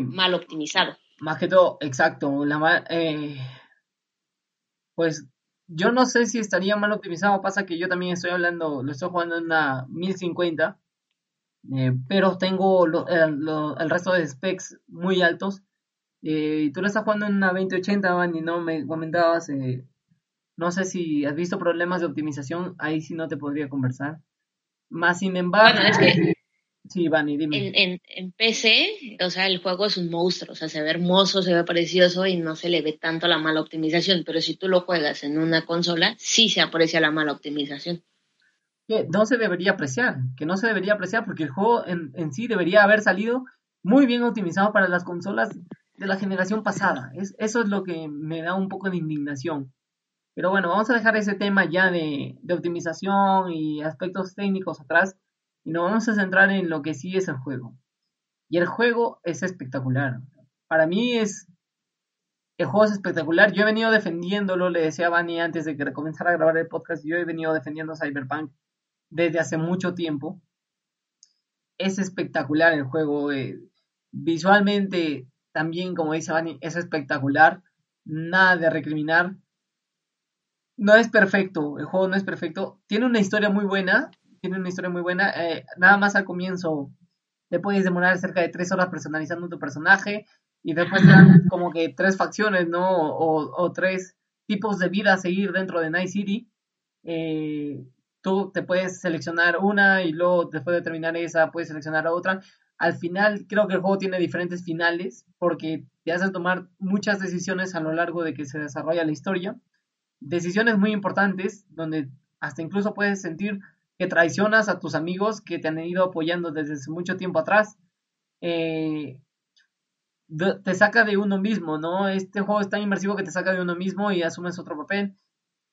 mal optimizado. Más que todo, exacto. La, eh, pues yo no sé si estaría mal optimizado. Pasa que yo también estoy hablando, lo estoy jugando en una 1050, eh, pero tengo el resto de specs muy altos. Eh, tú lo estás jugando en una 2080, Van, y no me comentabas. No sé si has visto problemas de optimización, ahí sí no te podría conversar. Más sin embargo, Sí, Vani, dime. En, en, PC, o sea, el juego es un monstruo, o sea, se ve hermoso, se ve precioso y no se le ve tanto la mala optimización, pero si tú lo juegas en una consola, sí se aprecia la mala optimización. Que no se debería apreciar, que no se debería apreciar porque el juego en, en sí debería haber salido muy bien optimizado para las consolas de la generación pasada. Es, eso es lo que me da un poco de indignación. Pero bueno, vamos a dejar ese tema ya de, de optimización y aspectos técnicos atrás y nos vamos a centrar en lo que sí es el juego. Y el juego es espectacular. Para mí es... El juego es espectacular. Yo he venido defendiéndolo, le decía a Bani antes de que comenzara a grabar el podcast, yo he venido defendiendo Cyberpunk desde hace mucho tiempo. Es espectacular el juego. Eh, visualmente también, como dice Vani, es espectacular. Nada de recriminar. No es perfecto, el juego no es perfecto. Tiene una historia muy buena. Tiene una historia muy buena. Eh, nada más al comienzo te puedes demorar cerca de tres horas personalizando tu personaje. Y después te dan *laughs* como que tres facciones, ¿no? O, tres tipos de vida a seguir dentro de Night City. Eh, tú te puedes seleccionar una y luego después de terminar esa puedes seleccionar otra. Al final creo que el juego tiene diferentes finales porque te hace tomar muchas decisiones a lo largo de que se desarrolla la historia. Decisiones muy importantes donde hasta incluso puedes sentir que traicionas a tus amigos que te han ido apoyando desde mucho tiempo atrás. Eh, te saca de uno mismo, ¿no? Este juego es tan inmersivo que te saca de uno mismo y asumes otro papel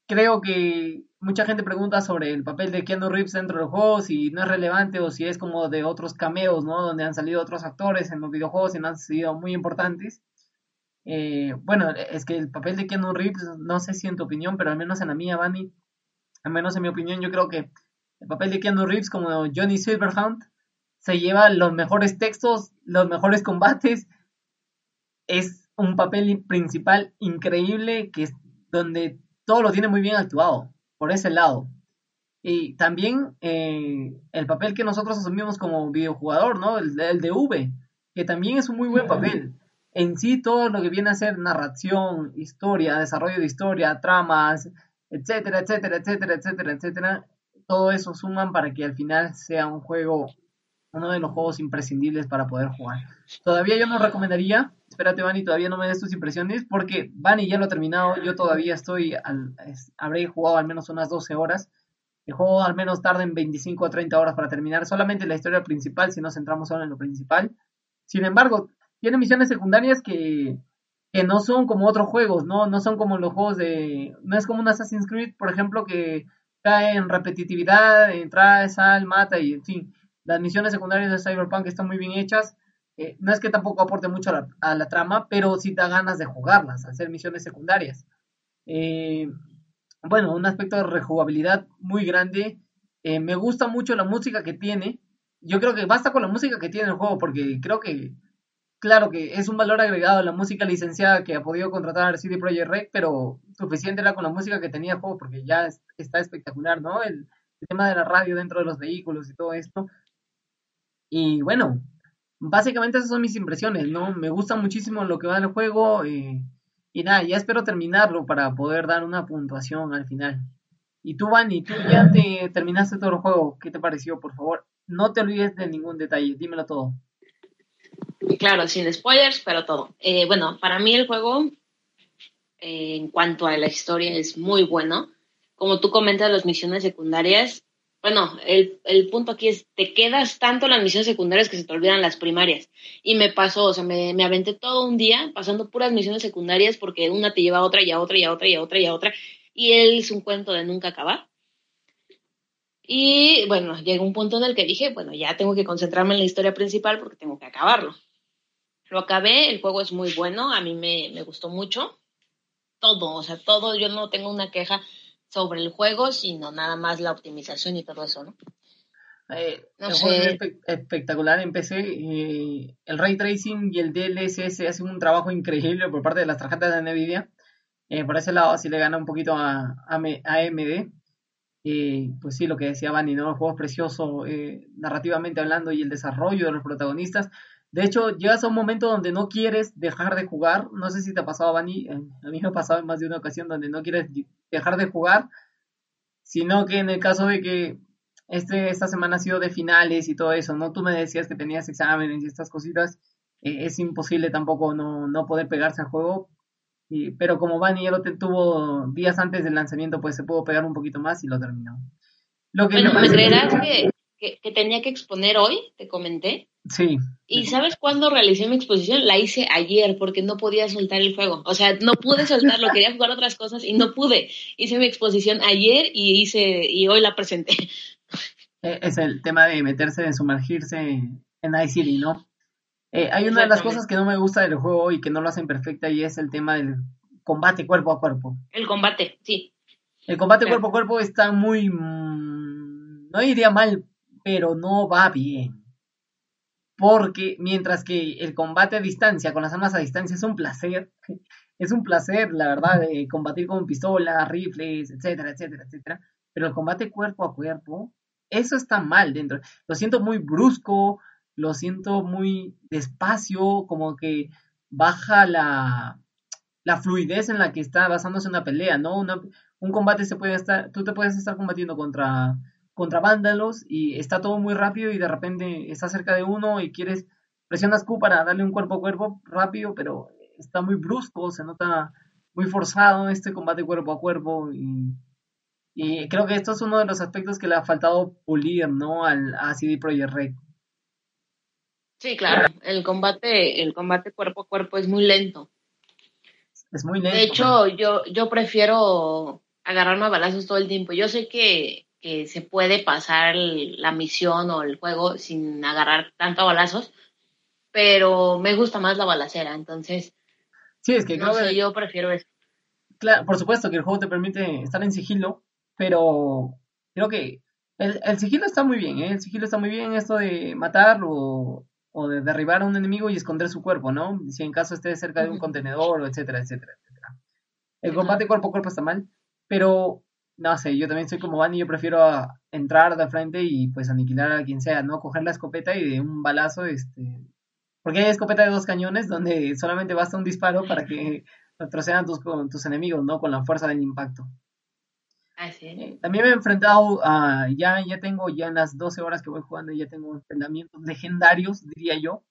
creo que mucha gente pregunta sobre el papel de Keanu Reeves dentro del juego, si no es relevante o si es como de otros cameos, ¿no? Donde han salido otros actores en los videojuegos y no han sido muy importantes. Eh, bueno, es que el papel de Keanu Reeves, no sé si en tu opinión, pero al menos en la mía, Bunny, al menos en mi opinión, yo creo que el papel de Keanu Reeves como Johnny Silverhand se lleva los mejores textos, los mejores combates. Es un papel principal increíble que es donde todo lo tiene muy bien actuado, por ese lado. Y también eh, el papel que nosotros asumimos como videojugador, ¿no? El, de V, que también es un muy buen papel. En sí, todo lo que viene a ser narración, historia, desarrollo de historia, tramas, etcétera, etcétera, etcétera, etcétera, etcétera, todo eso suman para que al final sea un juego, uno de los juegos imprescindibles para poder jugar. Todavía yo no recomendaría espérate, Vani, todavía no me des tus impresiones, porque Vani ya lo ha terminado, yo todavía estoy, al, habré jugado al menos unas 12 horas. El juego al menos tarda en 25 a 30 horas para terminar solamente la historia principal, si nos centramos solo en lo principal. Sin embargo, tiene misiones secundarias que, que no son como otros juegos, ¿no? No son como los juegos de... No es como un Assassin's Creed, por ejemplo, que cae en repetitividad, entra, sal, mata y en fin. Las misiones secundarias de Cyberpunk están muy bien hechas eh, no es que tampoco aporte mucho a la, trama, pero sí da ganas de jugarlas, hacer misiones secundarias. Eh, bueno, un aspecto de rejugabilidad muy grande. Eh, me gusta mucho la música que tiene. Yo creo que basta con la música que tiene el juego, porque creo que, claro que es un valor agregado la música licenciada que ha podido contratar CD Projekt Red, pero suficiente era con la música que tenía el juego, porque ya está espectacular, ¿no? el tema de la radio dentro de los vehículos y todo esto. Y bueno, básicamente esas son mis impresiones, ¿no? Me gusta muchísimo lo que va del juego y, y nada, ya espero terminarlo para poder dar una puntuación al final. Y tú, Vani, tú ya te terminaste todo el juego, ¿qué te pareció, por favor? No te olvides de ningún detalle, dímelo todo. Claro, sin spoilers, pero todo. Eh, bueno, para mí el juego, eh, en cuanto a la historia, es muy bueno. Como tú comentas, las misiones secundarias bueno, el, el, punto aquí es, te quedas tanto las misiones secundarias que se te olvidan las primarias. Y me pasó, o sea, me, me, aventé todo un día pasando puras misiones secundarias porque una te lleva a otra y a otra y a otra y a otra y a otra. Y él es un cuento de nunca acabar. Y bueno, llegó un punto en el que dije, bueno, ya tengo que concentrarme en la historia principal porque tengo que acabarlo. Lo acabé, el juego es muy bueno, a mí me, me gustó mucho. Todo, o sea, todo, yo no tengo una queja sobre el juego, sino nada más la optimización y todo eso, ¿no? Eh, el juego es espectacular en PC. Eh, el ray tracing y el DLSS hacen un trabajo increíble por parte de las tarjetas de Nvidia. Eh, por ese lado, sí le gana un poquito a, a, AMD. pues sí, lo que decía Bani, ¿no? El juego es precioso narrativamente hablando y el desarrollo de los protagonistas. De hecho, llegas a un momento donde no quieres dejar de jugar. No sé si te ha pasado, Bani. A mí me ha pasado en más de una ocasión donde no quieres dejar de jugar, sino que en el caso de que este, esta semana ha sido de finales y todo eso, ¿no? Tú me decías que tenías exámenes y estas cositas, eh, es imposible tampoco no, no poder pegarse al juego, y, pero como Bani ya lo tuvo días antes del lanzamiento, pues se pudo pegar un poquito más y lo terminó. Lo que bueno, me, creerás que, que, tenía que exponer hoy, te comenté. Sí. ¿Y sabes cuándo realicé mi exposición? La hice ayer porque no podía soltar el juego. O sea, no pude soltarlo, *laughs* quería jugar otras cosas y no pude. Hice mi exposición ayer y hice y hoy la presenté. Eh, es el tema de meterse, de sumergirse en iCity, ¿no? Eh, hay una de las cosas que no me gusta del juego y que no lo hacen perfecta y es el tema del combate cuerpo a cuerpo. El combate, sí. El combate cuerpo a cuerpo está muy... Mm, no diría mal, pero no va bien porque mientras que el combate a distancia, con las armas a distancia, es un placer, *laughs* es un placer, la verdad, de combatir con pistolas, rifles, etcétera, etcétera, etcétera, pero el combate cuerpo a cuerpo, eso está mal dentro. Lo siento muy brusco, lo siento muy despacio, como que baja la, la fluidez en la que está basándose una pelea, ¿no? Un combate se puede estar, tú te puedes estar combatiendo contra contra vándalos y está todo muy rápido y de repente está cerca de uno y quieres presionas Q para darle un cuerpo a cuerpo rápido, pero está muy brusco, se nota muy forzado este combate cuerpo a cuerpo y, y creo que esto es uno de los aspectos que le ha faltado pulir, ¿no? Al a CD Projekt Red. Sí, claro, el combate, el combate cuerpo a cuerpo es muy lento. Es muy lento. De hecho, yo, yo prefiero agarrarme a balazos todo el tiempo. Yo sé que que se puede pasar la misión o el juego sin agarrar tanto balazos, pero me gusta más la balacera, entonces. Sí, es que no sé, yo prefiero eso. Claro, por supuesto que el juego te permite estar en sigilo, pero creo que el, el sigilo está muy bien, ¿eh? El sigilo está muy bien, esto de matar o, o, de derribar a un enemigo y esconder su cuerpo, ¿no? Si en caso esté cerca de un contenedor, etcétera, etcétera, etcétera. El combate cuerpo a cuerpo está mal, pero no sé, yo también soy como Van y yo prefiero entrar de frente y pues aniquilar a quien sea, ¿no? Coger la escopeta y de un balazo, este... Porque hay escopeta de dos cañones donde solamente basta un disparo para que retrocedan tus, tus enemigos, ¿no? Con la fuerza del impacto. Así eh, también me he enfrentado a, ya, ya tengo, ya en las 12 horas que voy jugando, ya tengo enfrentamientos legendarios, diría yo,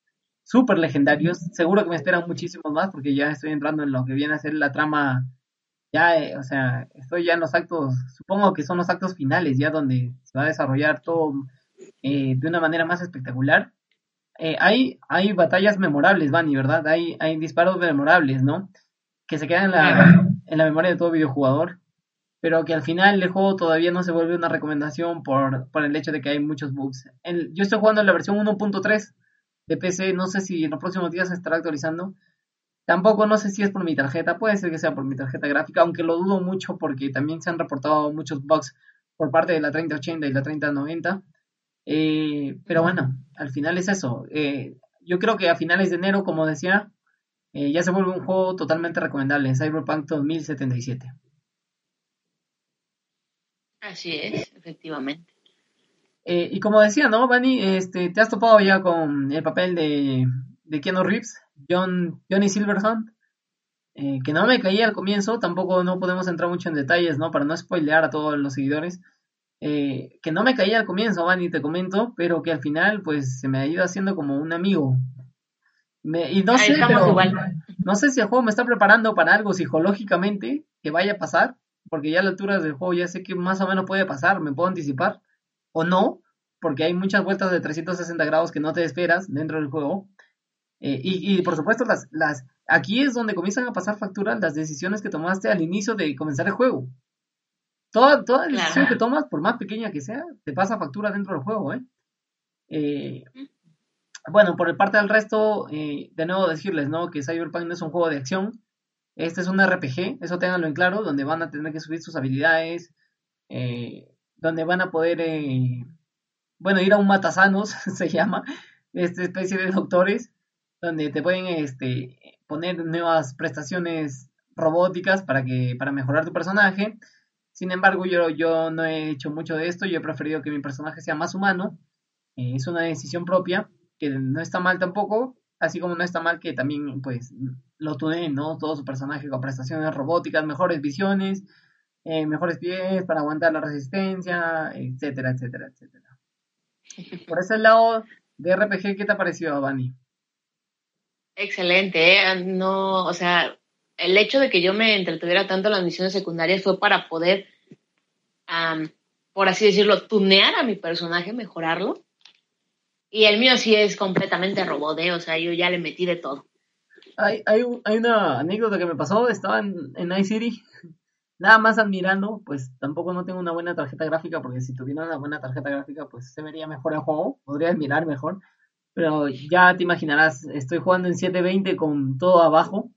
súper legendarios. Seguro que me esperan muchísimos más porque ya estoy entrando en lo que viene a ser la trama ya, eh, o sea, estoy ya en los actos, supongo que son los actos finales, ya donde se va a desarrollar todo eh, de una manera más espectacular. Eh, hay, hay batallas memorables, Vani, ¿verdad? Hay, hay disparos memorables, ¿no? Que se quedan en la, en la memoria de todo videojugador, pero que al final el juego todavía no se vuelve una recomendación por, por el hecho de que hay muchos bugs. yo estoy jugando en la versión 1.3 de PC, no sé si en los próximos días se estará actualizando, Tampoco no sé si es por mi tarjeta, puede ser que sea por mi tarjeta gráfica, aunque lo dudo mucho porque también se han reportado muchos bugs por parte de la 3080 y la 3090. Eh, pero bueno, al final es eso. Eh, yo creo que a finales de enero, como decía, eh, ya se vuelve un juego totalmente recomendable, Cyberpunk 2077. Así es, efectivamente. y como decía, ¿no, Bani? Este, ¿Te has topado ya con el papel de, de Keanu Reeves? John, Johnny Silverhand, eh, que no me caía al comienzo, tampoco no podemos entrar mucho en detalles, ¿no? Para no spoilear a todos los seguidores. Eh, que no me caía al comienzo, Van, y te comento, pero que al final, pues, se me ha ido haciendo como un amigo. y no sé, no sé si el juego me está preparando para algo psicológicamente que vaya a pasar, porque ya a la altura del juego ya sé que más o menos puede pasar, me puedo anticipar, o no, porque hay muchas vueltas de 360 grados que no te esperas dentro del juego. Eh, y, por supuesto, las, las, aquí es donde comienzan a pasar facturas las decisiones que tomaste al inicio de comenzar el juego. Toda, toda decisión que tomas, por más pequeña que sea, te pasa factura dentro del juego. ¿eh? eh bueno, por el parte del resto, eh, de nuevo decirles ¿no? que Cyberpunk no es un juego de acción. Este es un RPG, eso tenganlo en claro, donde van a tener que subir sus habilidades, donde van a poder, bueno, ir a un matasanos, *laughs* se llama, esta especie de doctores, donde te pueden este, poner nuevas prestaciones robóticas para que para mejorar tu personaje. Sin embargo, yo, yo no he hecho mucho de esto, yo he preferido que mi personaje sea más humano. Eh, es una decisión propia, que no está mal tampoco, así como no está mal que también pues lo tuneen, ¿no? Todo su personaje con prestaciones robóticas, mejores visiones, eh, mejores pies para aguantar la resistencia, etcétera, etcétera, etcétera. *laughs* Por ese lado de RPG, ¿qué te ha parecido, Bani? Excelente, ¿eh? no, o sea, el hecho de que yo me entretuviera tanto en las misiones secundarias fue para poder, por así decirlo, tunear a mi personaje, mejorarlo. Y el mío sí es completamente robot, ¿eh? o sea, yo ya le metí de todo. Hay, hay, hay una anécdota que me pasó, estaba en, en iCity, *laughs* nada más admirando, pues tampoco no tengo una buena tarjeta gráfica, porque si tuviera una buena tarjeta gráfica, pues se vería mejor el juego, podría admirar mejor pero ya te imaginarás, estoy jugando en 720 con todo abajo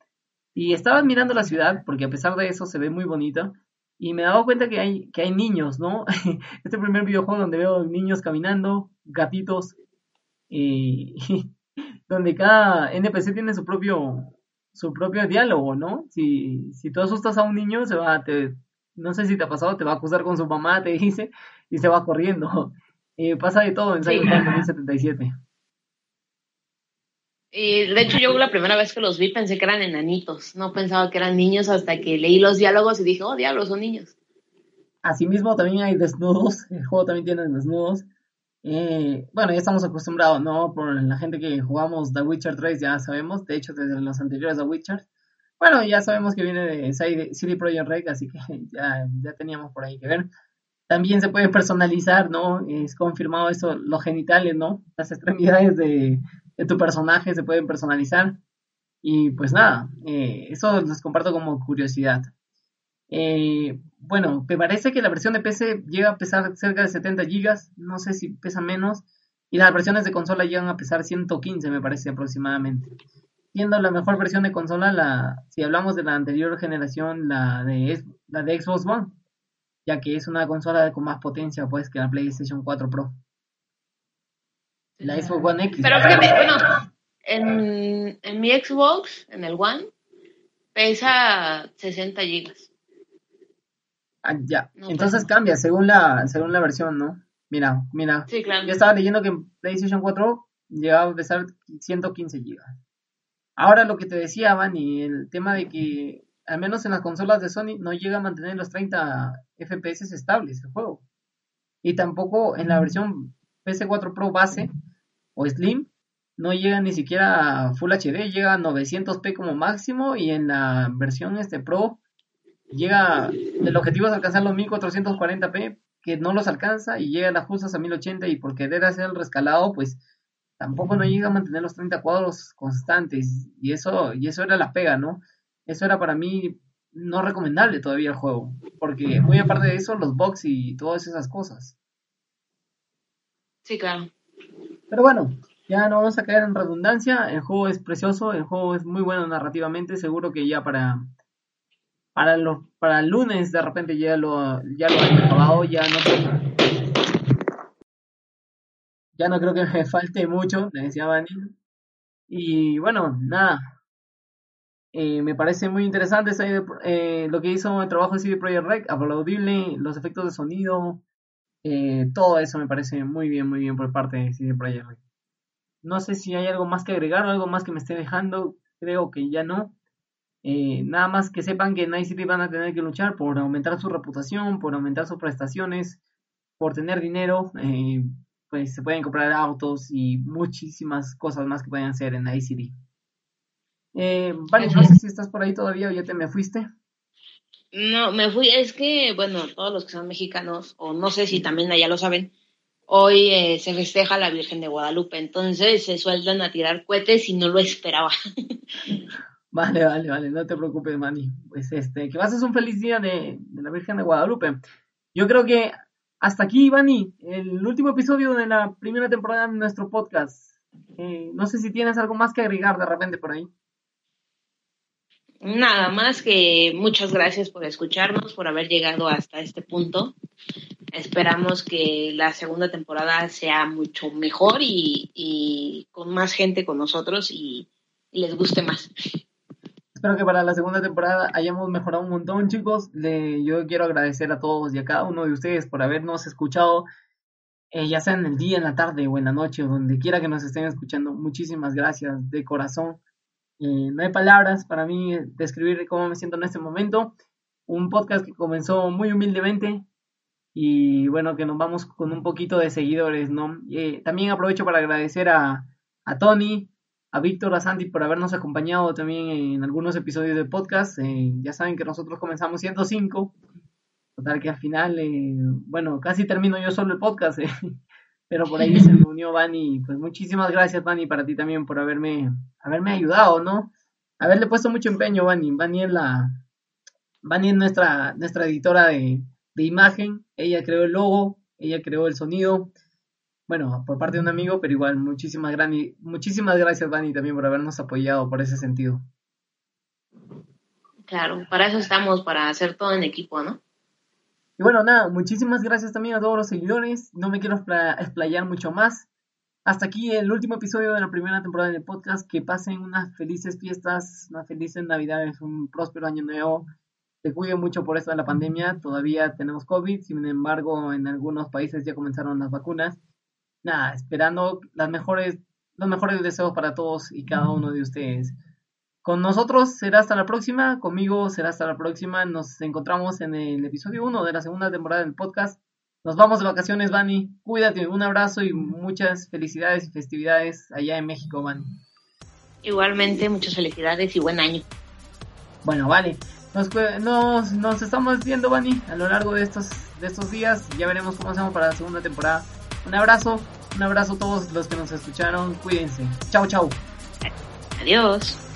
y estaba mirando la ciudad porque a pesar de eso se ve muy bonita y me he dado cuenta que hay, que hay niños, ¿no? *laughs* Este primer videojuego donde veo niños caminando, gatitos, y *laughs* donde cada NPC tiene su propio su propio diálogo, ¿no? Si, si tú asustas a un niño, se va, te, no sé si te ha pasado, te va a acusar con su mamá, te *laughs* dice, y se va corriendo. Y pasa de todo en Cyberpunk 2077. Y de hecho yo la primera vez que los vi pensé que eran enanitos, no pensaba que eran niños hasta que leí los diálogos y dije, oh diablos, son niños. Asimismo también hay desnudos, *laughs* el juego también tiene desnudos. Eh, bueno, ya estamos acostumbrados, ¿no? Por la gente que jugamos The Witcher 3 ya sabemos, de hecho desde los anteriores The Witcher. Bueno, ya sabemos que viene de City Project Red, así que *laughs* ya, ya teníamos por ahí que ver. También se puede personalizar, ¿no? Es confirmado eso, los genitales, ¿no? Las extremidades de, de tu personaje se pueden personalizar. Y pues nada, eh, eso les comparto como curiosidad. Eh, bueno, me parece que la versión de PC llega a pesar cerca de 70 GB, no sé si pesa menos, y las versiones de consola llegan a pesar 115, me parece aproximadamente. Siendo la mejor versión de consola, la, si hablamos de la anterior generación, la de, la de Xbox One, ya que es una consola con más potencia pues que la PlayStation 4 Pro. La Xbox One X. Pero bueno, en, en mi Xbox, en el One, pesa 60 gigas. Ah, ya. Entonces cambia según la, según la versión, ¿no? Mira, mira. Sí, claro. Yo estaba leyendo que en PlayStation 4 llegaba a pesar 115 GB. Ahora lo que te decía, y el tema de que al menos en las consolas de Sony no llega a mantener los 30 FPS estables el juego. Y tampoco en la versión PS4 Pro base o Slim no llega ni siquiera a Full HD, llega a 900p como máximo y en la versión este Pro llega, el objetivo es alcanzar los 1440p, que no los alcanza y llega a las justas a 1080 y por querer hacer el rescalado, pues tampoco no llega a mantener los 30 cuadros constantes y eso, y eso era la pega, ¿no? Eso era para mí no recomendable todavía el juego, porque muy aparte de eso, los bugs y todas esas cosas. Sí, claro. Pero bueno, ya no vamos a caer en redundancia, el juego es precioso, el juego es muy bueno narrativamente, seguro que ya para para los para el lunes de repente ya lo ya lo han acabado ya no ya no creo que me *laughs* falte mucho le decía Bani y bueno nada. Eh, me parece muy interesante eh, lo que hizo el trabajo de CD Projekt Red aplaudible los efectos de sonido eh, todo eso me parece muy bien muy bien por parte de CD Projekt Red no sé si hay algo más que agregar algo más que me esté dejando creo que ya no eh, nada más que sepan que en Night van a tener que luchar por aumentar su reputación, por aumentar sus prestaciones, por tener dinero, eh, pues se pueden comprar autos y muchísimas cosas más que pueden hacer en City. Eh, vale, no sé si estás por ahí todavía o ya te me fuiste. No, me fui, es que, bueno, todos los que son mexicanos, o no sé si también allá lo saben, hoy eh, se festeja la Virgen de Guadalupe, entonces se sueltan a tirar cohetes y no lo esperaba. *laughs* Vale, vale, vale, no te preocupes, Manny. Pues este, que pases un feliz día de, la Virgen de Guadalupe. Yo creo que hasta aquí, Manny, el último episodio de la primera temporada de nuestro podcast. Eh, no sé si tienes algo más que agregar de repente por ahí. Nada más que muchas gracias por escucharnos, por haber llegado hasta este punto. Esperamos que la segunda temporada sea mucho mejor y, con más gente con nosotros y les guste más. Espero que para la segunda temporada hayamos mejorado un montón, chicos. yo quiero agradecer a todos y a cada uno de ustedes por habernos escuchado, eh, ya sea en el día, en la tarde o en la noche, o donde quiera que nos estén escuchando. Muchísimas gracias de corazón. Eh, no hay palabras para mí describir cómo me siento en este momento. Un podcast que comenzó muy humildemente y bueno, que nos vamos con un poquito de seguidores, ¿no? Eh, también aprovecho para agradecer a, a Tony, a Víctor, a Santi por habernos acompañado también en algunos episodios del podcast. Eh, ya saben que nosotros comenzamos 105, total que al final, eh, bueno, casi termino yo solo el podcast, eh, pero por ahí se unió Vani. Pues muchísimas gracias, Vani, para ti también por haberme, haberme ayudado, ¿no? Haberle puesto mucho empeño, Vani. Vani es la, Vani es nuestra, nuestra editora de, de imagen. Ella creó el logo, ella creó el sonido bueno, por parte de un amigo, pero igual, muchísimas, gran, muchísimas gracias, Dani, también por habernos apoyado por ese sentido. Claro, para eso estamos, para hacer todo en equipo, ¿no? Y bueno, nada, muchísimas gracias también a todos los seguidores. No me quiero explayar mucho más. hasta aquí el último episodio de la primera temporada del podcast. Que pasen unas felices fiestas, unas felices navidades, un próspero año nuevo. Se cuiden mucho por esto de la pandemia. Todavía tenemos COVID, sin embargo, en algunos países ya comenzaron las vacunas. Nada, esperando las mejores, los mejores deseos para todos y cada uno de ustedes. Con nosotros será hasta la próxima, conmigo será hasta la próxima. Nos encontramos en el episodio 1 de la segunda temporada del podcast. Nos vamos de vacaciones, Vani. Cuídate, un abrazo y muchas felicidades y festividades allá en México, Vani. Igualmente, muchas felicidades y buen año. Bueno, vale. Nos, nos, estamos viendo, Vani, a lo largo de estos, de estos días. Ya veremos cómo hacemos para la segunda temporada. Un abrazo, un abrazo a todos los que nos escucharon. Cuídense. Chau, chau. Adiós.